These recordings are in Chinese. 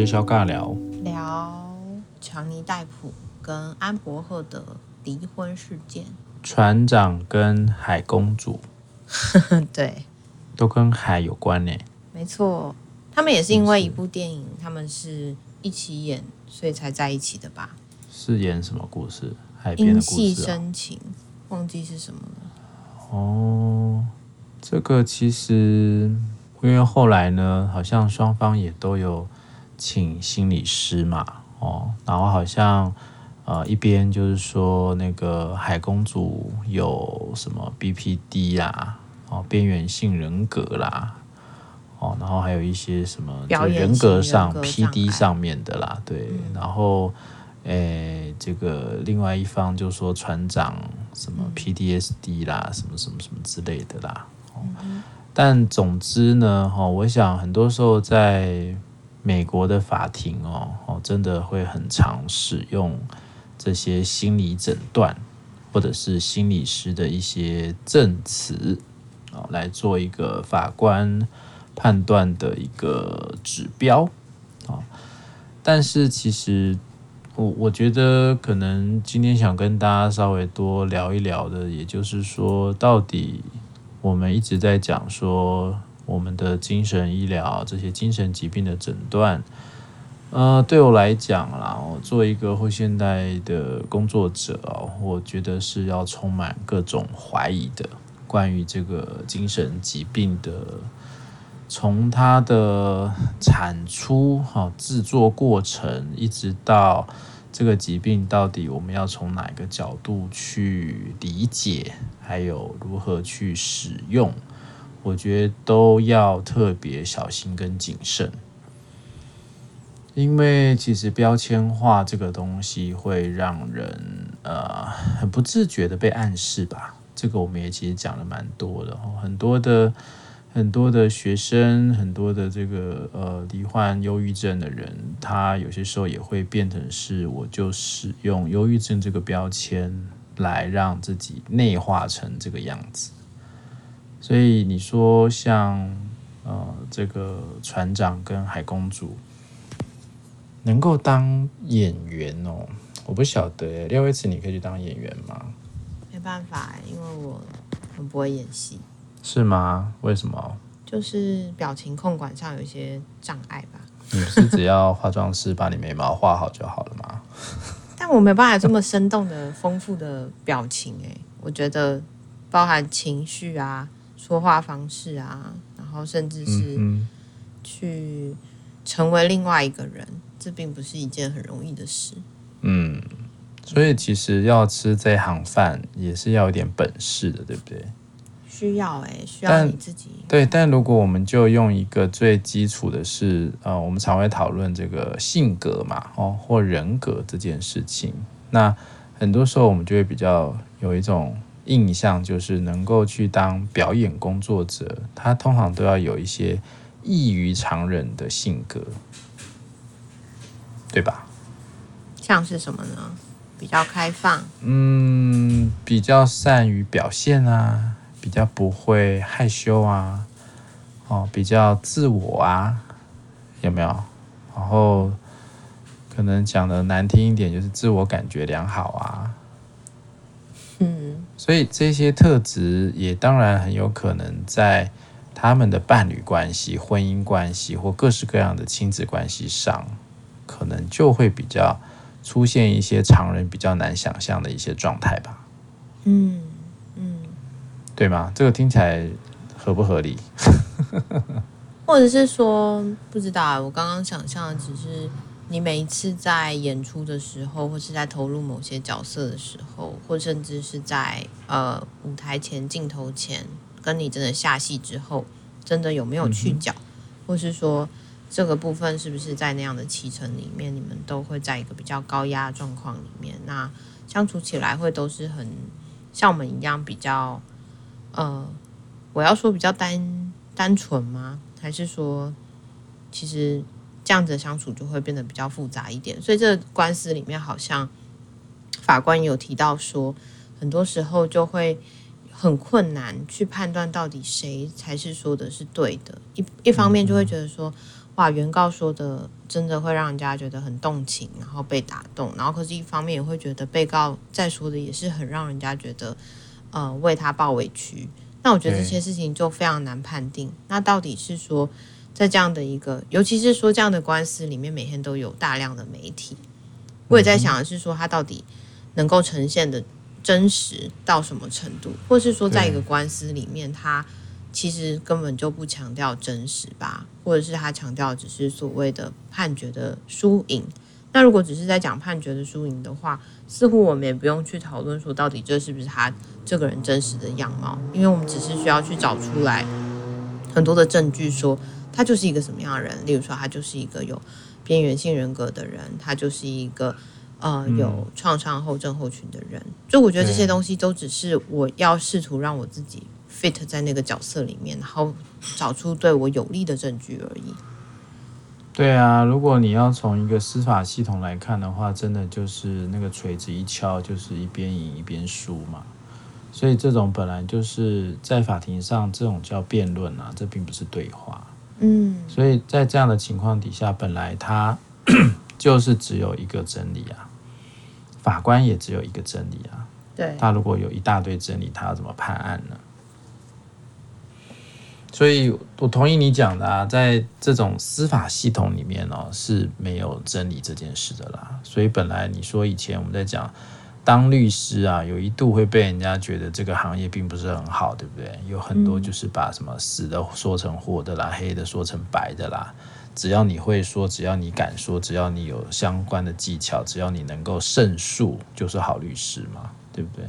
是肖尬聊，聊强尼戴普跟安柏赫的离婚事件。船长跟海公主，对，都跟海有关呢。没错，他们也是因为一部电影，他们是一起演，所以才在一起的吧？是演什么故事？海边的故事，啊？因戏生情，忘记是什么了。哦，这个其实因为后来呢，好像双方也都有请心理师嘛，哦，然后好像呃一边就是说那个海公主有什么 BPD 啦，哦，边缘性人格啦，哦，然后还有一些什么就人格上 PD 上面的啦，对，嗯、然后。诶，这个另外一方就说船长什么 PDSD 啦，什么什么什么之类的啦。哦但总之呢，哈，我想很多时候在美国的法庭哦，哦，真的会很常使用这些心理诊断或者是心理师的一些证词啊，来做一个法官判断的一个指标啊。但是其实。我我觉得可能今天想跟大家稍微多聊一聊的，也就是说，到底我们一直在讲说我们的精神医疗这些精神疾病的诊断，呃，对我来讲啦，我做一个后现代的工作者，我觉得是要充满各种怀疑的，关于这个精神疾病的。从它的产出、哈制作过程，一直到这个疾病到底我们要从哪个角度去理解，还有如何去使用，我觉得都要特别小心跟谨慎，因为其实标签化这个东西会让人呃很不自觉的被暗示吧。这个我们也其实讲了蛮多的，很多的。很多的学生，很多的这个呃罹患忧郁症的人，他有些时候也会变成是，我就使用忧郁症这个标签来让自己内化成这个样子。所以你说像呃这个船长跟海公主能够当演员哦，我不晓得，廖威慈你可以去当演员吗？没办法，因为我很不会演戏。是吗？为什么？就是表情控管上有一些障碍吧。你不是只要化妆师把你眉毛画好就好了吗？但我没办法这么生动的、丰富的表情哎，我觉得包含情绪啊、说话方式啊，然后甚至是去成为另外一个人，这并不是一件很容易的事。嗯，所以其实要吃这行饭也是要有点本事的，对不对？需要哎、欸，需要你自己。对，但如果我们就用一个最基础的是，呃，我们常会讨论这个性格嘛，哦，或人格这件事情。那很多时候我们就会比较有一种印象，就是能够去当表演工作者，他通常都要有一些异于常人的性格，对吧？像是什么呢？比较开放，嗯，比较善于表现啊。比较不会害羞啊，哦，比较自我啊，有没有？然后可能讲的难听一点，就是自我感觉良好啊。嗯，所以这些特质也当然很有可能在他们的伴侣关系、婚姻关系或各式各样的亲子关系上，可能就会比较出现一些常人比较难想象的一些状态吧。嗯嗯。对吗？这个听起来合不合理？或者是说，不知道。我刚刚想象的只是你每一次在演出的时候，或是在投入某些角色的时候，或甚至是在呃舞台前镜头前，跟你真的下戏之后，真的有没有去角，嗯、或是说这个部分是不是在那样的期程里面，你们都会在一个比较高压的状况里面，那相处起来会都是很像我们一样比较。呃，我要说比较单单纯吗？还是说，其实这样子的相处就会变得比较复杂一点？所以这个官司里面，好像法官有提到说，很多时候就会很困难去判断到底谁才是说的是对的。一一方面就会觉得说，哇，原告说的真的会让人家觉得很动情，然后被打动，然后可是一方面也会觉得被告在说的也是很让人家觉得呃为他抱委屈。那我觉得这些事情就非常难判定。那到底是说，在这样的一个，尤其是说这样的官司里面，每天都有大量的媒体，我也在想的是说，他到底能够呈现的真实到什么程度，或是说，在一个官司里面，他其实根本就不强调真实吧，或者是他强调只是所谓的判决的输赢。那如果只是在讲判决的输赢的话，似乎我们也不用去讨论说到底这是不是他这个人真实的样貌，因为我们只是需要去找出来很多的证据，说他就是一个什么样的人。例如说，他就是一个有边缘性人格的人，他就是一个呃有创伤后症候群的人。就我觉得这些东西都只是我要试图让我自己 fit 在那个角色里面，然后找出对我有利的证据而已。对啊，如果你要从一个司法系统来看的话，真的就是那个锤子一敲，就是一边赢一边输嘛。所以这种本来就是在法庭上，这种叫辩论啊，这并不是对话。嗯，所以在这样的情况底下，本来他 就是只有一个真理啊，法官也只有一个真理啊。对，他如果有一大堆真理，他要怎么判案呢？所以我同意你讲的啊，在这种司法系统里面哦，是没有真理这件事的啦。所以本来你说以前我们在讲当律师啊，有一度会被人家觉得这个行业并不是很好，对不对？有很多就是把什么死的说成活的啦，黑的说成白的啦。只要你会说，只要你敢说，只要你有相关的技巧，只要你能够胜诉，就是好律师嘛，对不对？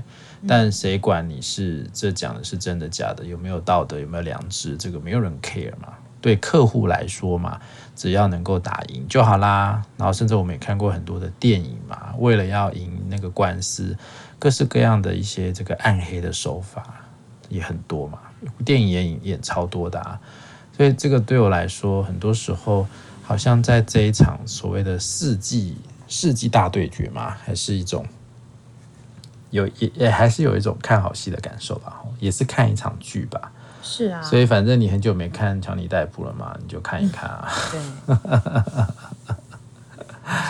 但谁管你是这讲的是真的假的，有没有道德，有没有良知，这个没有人 care 嘛。对客户来说嘛，只要能够打赢就好啦。然后甚至我们也看过很多的电影嘛，为了要赢那个官司，各式各样的一些这个暗黑的手法也很多嘛。电影也演演超多的啊。所以这个对我来说，很多时候好像在这一场所谓的世纪世纪大对决嘛，还是一种。有也也还是有一种看好戏的感受吧，也是看一场剧吧。是啊，所以反正你很久没看强尼戴普了嘛，你就看一看啊。对，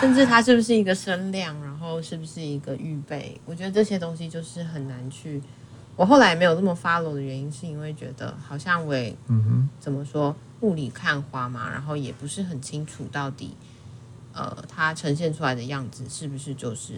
甚至他是不是一个声量，然后是不是一个预备？我觉得这些东西就是很难去。我后来没有这么 follow 的原因，是因为觉得好像我也嗯哼，怎么说雾里看花嘛，然后也不是很清楚到底。呃，它呈现出来的样子是不是就是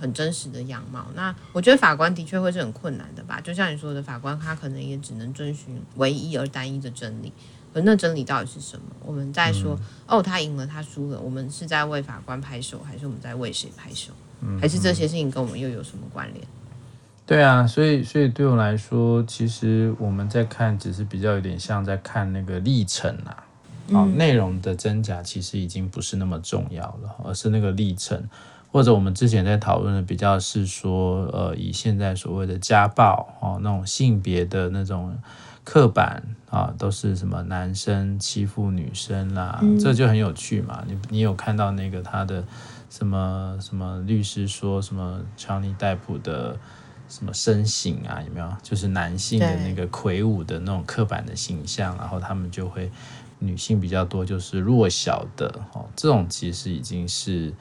很真实的样貌？那我觉得法官的确会是很困难的吧。就像你说的，法官他可能也只能遵循唯一而单一的真理。可那真理到底是什么？我们在说、嗯、哦，他赢了，他输了，我们是在为法官拍手，还是我们在为谁拍手？还是这些事情跟我们又有什么关联？对啊，所以所以对我来说，其实我们在看，只是比较有点像在看那个历程啊。好，内容的真假其实已经不是那么重要了，而是那个历程，或者我们之前在讨论的比较是说，呃，以现在所谓的家暴哦，那种性别的那种刻板啊，都是什么男生欺负女生啦，嗯、这就很有趣嘛。你你有看到那个他的什么什么律师说什么强尼戴普的什么身形啊？有没有？就是男性的那个魁梧的那种刻板的形象，然后他们就会。女性比较多，就是弱小的哦，这种其实已经是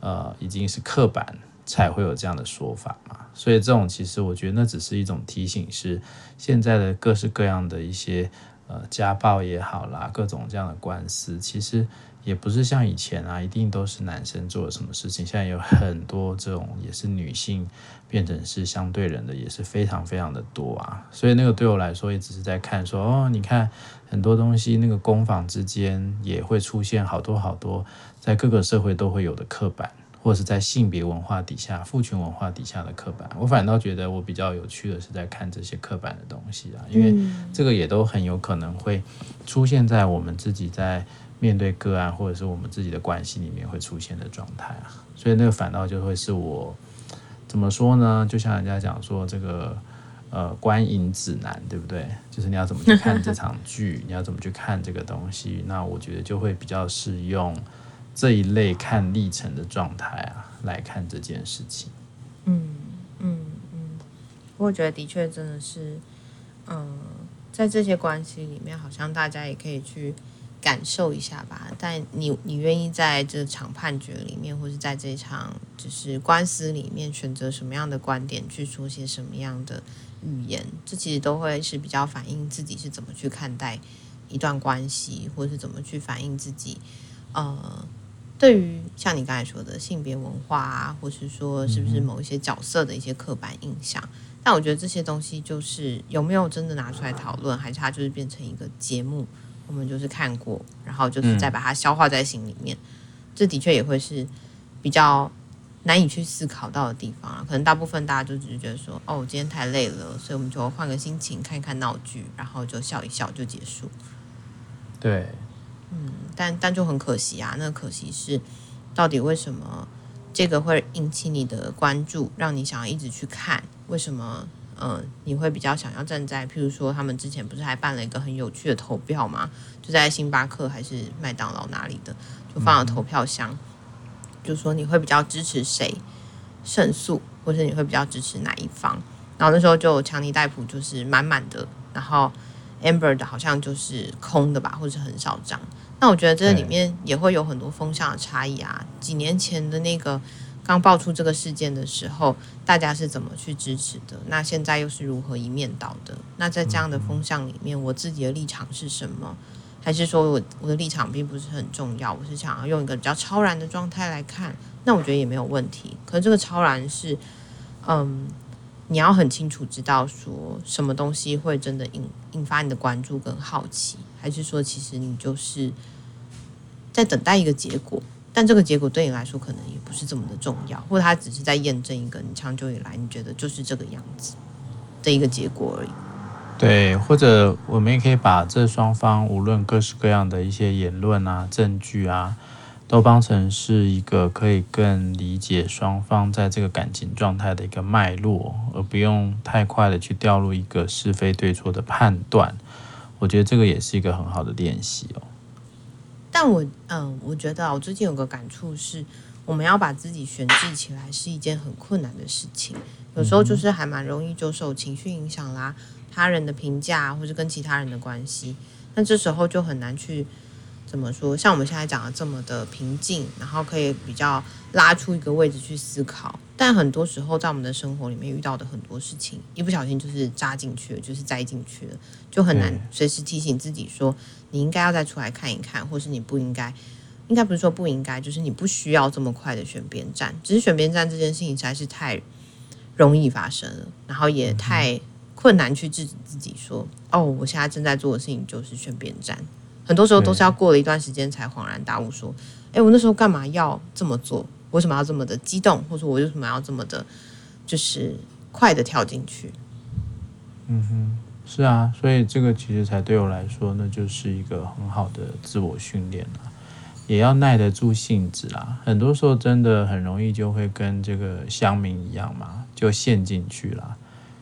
呃，已经是刻板才会有这样的说法嘛。所以这种其实我觉得那只是一种提醒，是现在的各式各样的一些呃家暴也好啦，各种这样的官司，其实也不是像以前啊，一定都是男生做了什么事情。现在有很多这种也是女性变成是相对人的，也是非常非常的多啊。所以那个对我来说，也只是在看说哦，你看。很多东西，那个攻防之间也会出现好多好多，在各个社会都会有的刻板，或者是在性别文化底下、父权文化底下的刻板。我反倒觉得我比较有趣的是在看这些刻板的东西啊，因为这个也都很有可能会出现在我们自己在面对个案，或者是我们自己的关系里面会出现的状态啊。所以那个反倒就会是我怎么说呢？就像人家讲说这个。呃，观影指南对不对？就是你要怎么去看这场剧，你要怎么去看这个东西？那我觉得就会比较适用这一类看历程的状态啊，来看这件事情。嗯嗯嗯，我觉得的确真的是，嗯、在这些关系里面，好像大家也可以去感受一下吧。但你你愿意在这场判决里面，或是在这场就是官司里面，选择什么样的观点去说些什么样的语言，这其实都会是比较反映自己是怎么去看待一段关系，或是怎么去反映自己呃。对于像你刚才说的性别文化啊，或是说是不是某一些角色的一些刻板印象，嗯、但我觉得这些东西就是有没有真的拿出来讨论，还是它就是变成一个节目，我们就是看过，然后就是再把它消化在心里面，嗯、这的确也会是比较难以去思考到的地方啊。可能大部分大家就只是觉得说，哦，我今天太累了，所以我们就换个心情看一看闹剧，然后就笑一笑就结束。对。嗯，但但就很可惜啊。那可惜是，到底为什么这个会引起你的关注，让你想要一直去看？为什么？嗯、呃，你会比较想要站在，譬如说，他们之前不是还办了一个很有趣的投票吗？就在星巴克还是麦当劳哪里的，就放了投票箱，嗯、就说你会比较支持谁胜诉，或是你会比较支持哪一方？然后那时候就强尼戴普就是满满的，然后。Amber 的好像就是空的吧，或者是很少张。那我觉得这里面也会有很多风向的差异啊。几年前的那个刚爆出这个事件的时候，大家是怎么去支持的？那现在又是如何一面倒的？那在这样的风向里面，我自己的立场是什么？还是说我我的立场并不是很重要？我是想要用一个比较超然的状态来看，那我觉得也没有问题。可是这个超然是，嗯。你要很清楚知道说什么东西会真的引引发你的关注跟好奇，还是说其实你就是在等待一个结果，但这个结果对你来说可能也不是这么的重要，或者它只是在验证一个你长久以来你觉得就是这个样子的一个结果而已。对，或者我们也可以把这双方无论各式各样的一些言论啊、证据啊。都当成是一个可以更理解双方在这个感情状态的一个脉络，而不用太快的去掉入一个是非对错的判断。我觉得这个也是一个很好的练习哦。但我嗯，我觉得我最近有个感触是，我们要把自己悬置起来是一件很困难的事情。有时候就是还蛮容易就受情绪影响啦，他人的评价或者跟其他人的关系，那这时候就很难去。怎么说？像我们现在讲的这么的平静，然后可以比较拉出一个位置去思考。但很多时候，在我们的生活里面遇到的很多事情，一不小心就是扎进去了，就是栽进去了，就很难随时提醒自己说，你应该要再出来看一看，或是你不应该，应该不是说不应该，就是你不需要这么快的选边站。只是选边站这件事情实在是太容易发生了，然后也太困难去制止自己说，哦，我现在正在做的事情就是选边站。很多时候都是要过了一段时间才恍然大悟，说：“哎，我那时候干嘛要这么做？为什么要这么的激动？或者我为什么要这么的，就是快的跳进去？”嗯哼，是啊，所以这个其实才对我来说，那就是一个很好的自我训练了，也要耐得住性子啦。很多时候真的很容易就会跟这个乡民一样嘛，就陷进去了。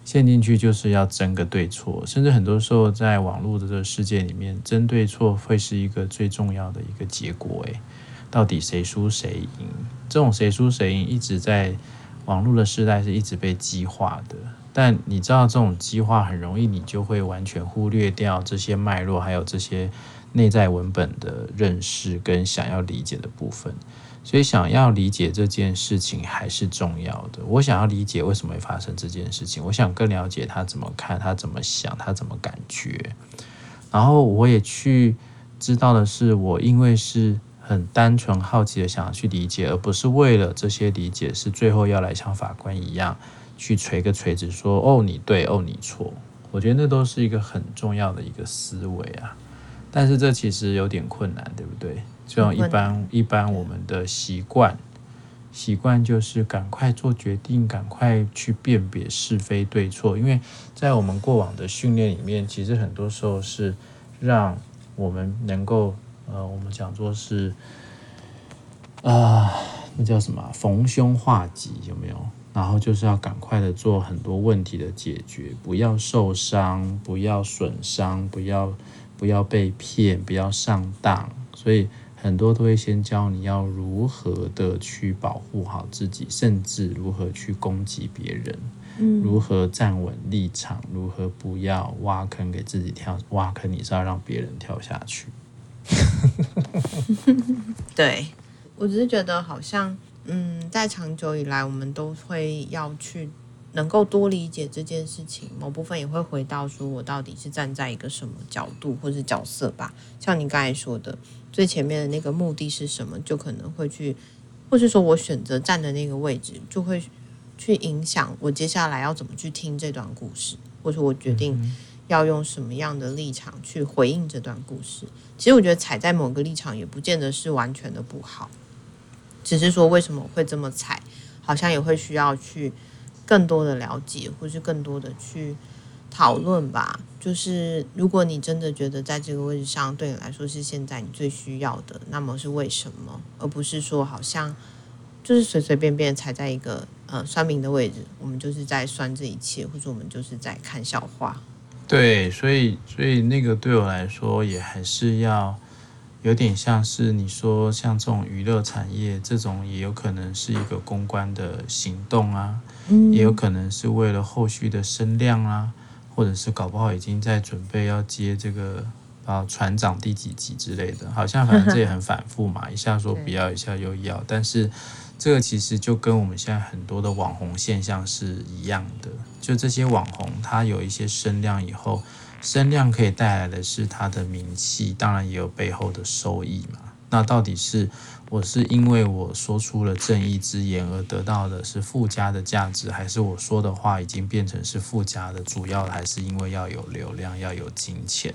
陷进去就是要争个对错，甚至很多时候在网络的这个世界里面，争对错会是一个最重要的一个结果。诶，到底谁输谁赢？这种谁输谁赢一直在网络的时代是一直被激化的。但你知道，这种激化很容易，你就会完全忽略掉这些脉络，还有这些内在文本的认识跟想要理解的部分。所以，想要理解这件事情还是重要的。我想要理解为什么会发生这件事情，我想更了解他怎么看，他怎么想，他怎么感觉。然后，我也去知道的是，我因为是很单纯好奇的想要去理解，而不是为了这些理解是最后要来像法官一样去锤个锤子说“哦，你对，哦，你错”。我觉得那都是一个很重要的一个思维啊。但是这其实有点困难，对不对？这种一般一般我们的习惯，习惯就是赶快做决定，赶快去辨别是非对错。因为在我们过往的训练里面，其实很多时候是让我们能够呃，我们讲做是啊、呃，那叫什么？逢凶化吉有没有？然后就是要赶快的做很多问题的解决，不要受伤，不要损伤，不要不要被骗，不要上当，所以。很多都会先教你要如何的去保护好自己，甚至如何去攻击别人，嗯，如何站稳立场，如何不要挖坑给自己跳，挖坑你是要让别人跳下去。对，我只是觉得好像，嗯，在长久以来，我们都会要去能够多理解这件事情，某部分也会回到说我到底是站在一个什么角度或是角色吧。像你刚才说的，最前面的那个目的是什么，就可能会去，或是说我选择站的那个位置，就会去影响我接下来要怎么去听这段故事，或者我决定要用什么样的立场去回应这段故事。其实我觉得踩在某个立场也不见得是完全的不好，只是说为什么会这么踩，好像也会需要去更多的了解，或是更多的去讨论吧。就是如果你真的觉得在这个位置上对你来说是现在你最需要的，那么是为什么？而不是说好像就是随随便便踩在一个呃算命的位置，我们就是在算这一切，或者我们就是在看笑话。对，所以所以那个对我来说也还是要有点像是你说像这种娱乐产业这种，也有可能是一个公关的行动啊，嗯，也有可能是为了后续的声量啊，或者是搞不好已经在准备要接这个啊船长第几集之类的，好像反正这也很反复嘛，一下说不要，一下又要，但是。这个其实就跟我们现在很多的网红现象是一样的，就这些网红，他有一些声量以后，声量可以带来的是他的名气，当然也有背后的收益嘛。那到底是我是因为我说出了正义之言而得到的是附加的价值，还是我说的话已经变成是附加的，主要还是因为要有流量，要有金钱，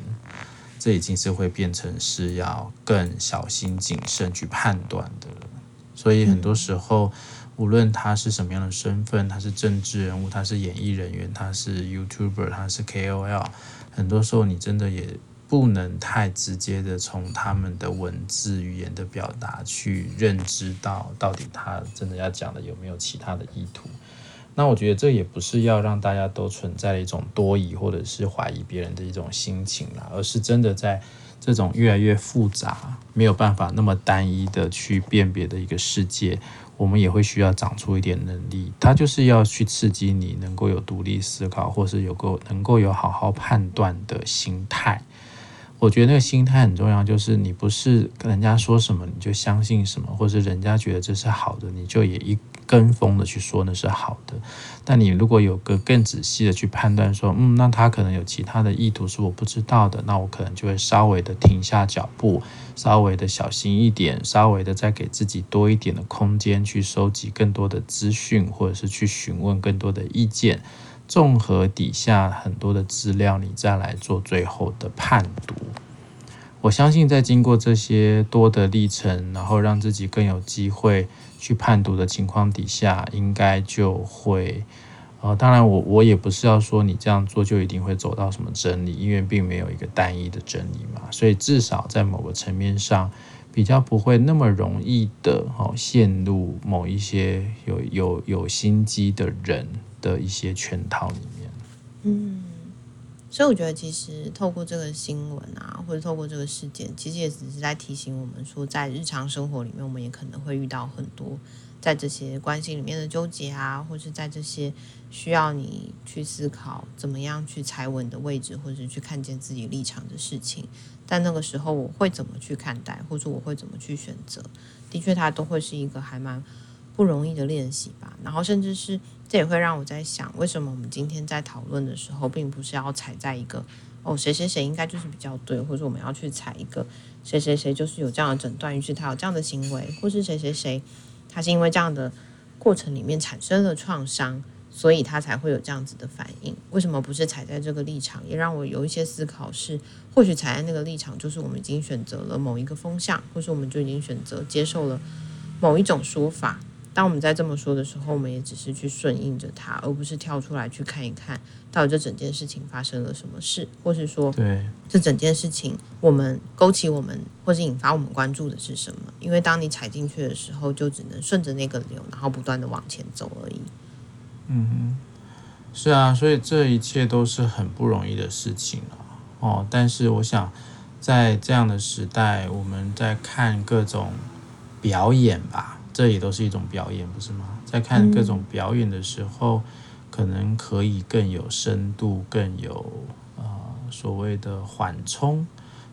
这已经是会变成是要更小心谨慎去判断的。所以很多时候，无论他是什么样的身份，他是政治人物，他是演艺人员，他是 YouTuber，他是 KOL，很多时候你真的也不能太直接的从他们的文字语言的表达去认知到，到底他真的要讲的有没有其他的意图。那我觉得这也不是要让大家都存在一种多疑或者是怀疑别人的一种心情啦，而是真的在。这种越来越复杂，没有办法那么单一的去辨别的一个世界，我们也会需要长出一点能力。它就是要去刺激你能够有独立思考，或是有够能够有好好判断的心态。我觉得那个心态很重要，就是你不是跟人家说什么你就相信什么，或是人家觉得这是好的，你就也一。跟风的去说那是好的，但你如果有个更仔细的去判断，说，嗯，那他可能有其他的意图是我不知道的，那我可能就会稍微的停下脚步，稍微的小心一点，稍微的再给自己多一点的空间去收集更多的资讯，或者是去询问更多的意见，综合底下很多的资料，你再来做最后的判读。我相信，在经过这些多的历程，然后让自己更有机会去判读的情况底下，应该就会，呃，当然我我也不是要说你这样做就一定会走到什么真理，因为并没有一个单一的真理嘛。所以至少在某个层面上，比较不会那么容易的哦陷入某一些有有有心机的人的一些圈套里面。嗯。所以我觉得，其实透过这个新闻啊，或者透过这个事件，其实也只是在提醒我们说，在日常生活里面，我们也可能会遇到很多在这些关系里面的纠结啊，或是在这些需要你去思考怎么样去踩稳的位置，或者去看见自己立场的事情。但那个时候，我会怎么去看待，或者我会怎么去选择？的确，它都会是一个还蛮不容易的练习吧。然后，甚至是。这也会让我在想，为什么我们今天在讨论的时候，并不是要踩在一个哦，谁谁谁应该就是比较对，或者我们要去踩一个谁谁谁就是有这样的诊断，于是他有这样的行为，或是谁谁谁他是因为这样的过程里面产生了创伤，所以他才会有这样子的反应。为什么不是踩在这个立场？也让我有一些思考是，或许踩在那个立场，就是我们已经选择了某一个风向，或是我们就已经选择接受了某一种说法。当我们在这么说的时候，我们也只是去顺应着它，而不是跳出来去看一看，到底这整件事情发生了什么事，或是说，对这整件事情我们勾起我们或是引发我们关注的是什么？因为当你踩进去的时候，就只能顺着那个流，然后不断的往前走而已。嗯哼，是啊，所以这一切都是很不容易的事情啊。哦，但是我想，在这样的时代，我们在看各种表演吧。这也都是一种表演，不是吗？在看各种表演的时候，可能可以更有深度、更有呃所谓的缓冲，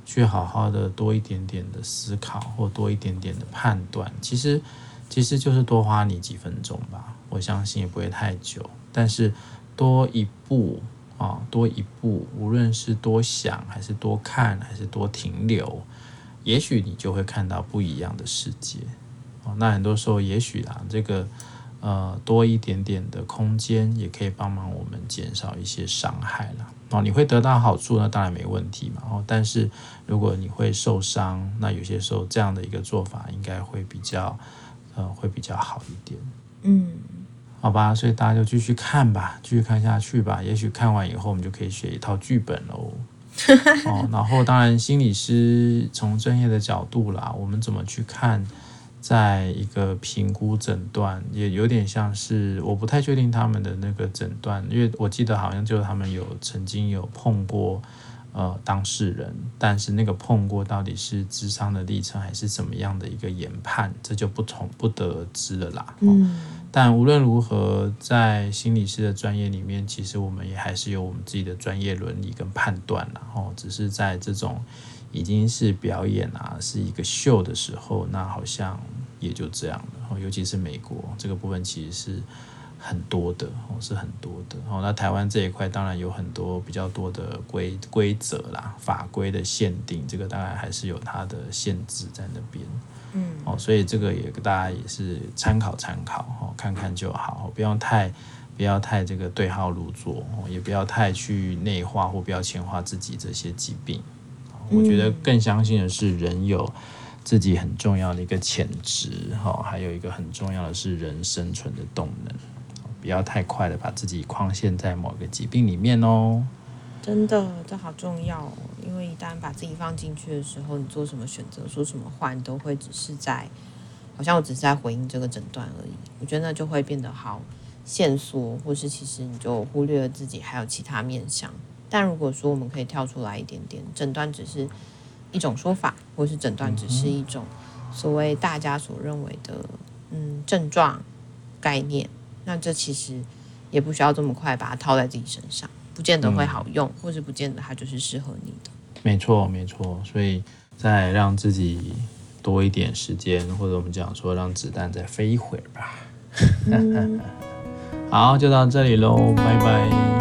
去好好的多一点点的思考，或多一点点的判断，其实其实就是多花你几分钟吧。我相信也不会太久，但是多一步啊，多一步，无论是多想，还是多看，还是多停留，也许你就会看到不一样的世界。哦，那很多时候，也许啊，这个。呃，多一点点的空间，也可以帮忙我们减少一些伤害啦。哦，你会得到好处，那当然没问题嘛。哦，但是如果你会受伤，那有些时候这样的一个做法应该会比较，呃，会比较好一点。嗯，好吧，所以大家就继续看吧，继续看下去吧。也许看完以后，我们就可以写一套剧本喽。哦，然后当然，心理师从专业的角度啦，我们怎么去看？在一个评估诊断，也有点像是我不太确定他们的那个诊断，因为我记得好像就是他们有曾经有碰过呃当事人，但是那个碰过到底是智商的历程还是怎么样的一个研判，这就不同不得而知了啦。嗯，但无论如何，在心理师的专业里面，其实我们也还是有我们自己的专业伦理跟判断，然后只是在这种。已经是表演啊，是一个秀的时候，那好像也就这样了。尤其是美国这个部分，其实是很多的，哦，是很多的。哦，那台湾这一块当然有很多比较多的规规则啦、法规的限定，这个当然还是有它的限制在那边。嗯，哦，所以这个也大家也是参考参考，哦，看看就好，不要太不要太这个对号入座，哦，也不要太去内化或标签化自己这些疾病。我觉得更相信的是，人有自己很重要的一个潜质，哈，还有一个很重要的是人生存的动能，不要太快的把自己框限在某个疾病里面哦。真的，这好重要哦，因为一旦把自己放进去的时候，你做什么选择，说什么话，你都会只是在，好像我只是在回应这个诊断而已。我觉得那就会变得好线索，或是其实你就忽略了自己还有其他面向。但如果说我们可以跳出来一点点，诊断只是一种说法，或是诊断只是一种所谓大家所认为的嗯症状概念，那这其实也不需要这么快把它套在自己身上，不见得会好用，或是不见得它就是适合你的。没错，没错。所以再让自己多一点时间，或者我们讲说让子弹再飞一会儿吧。嗯、好，就到这里喽，拜拜。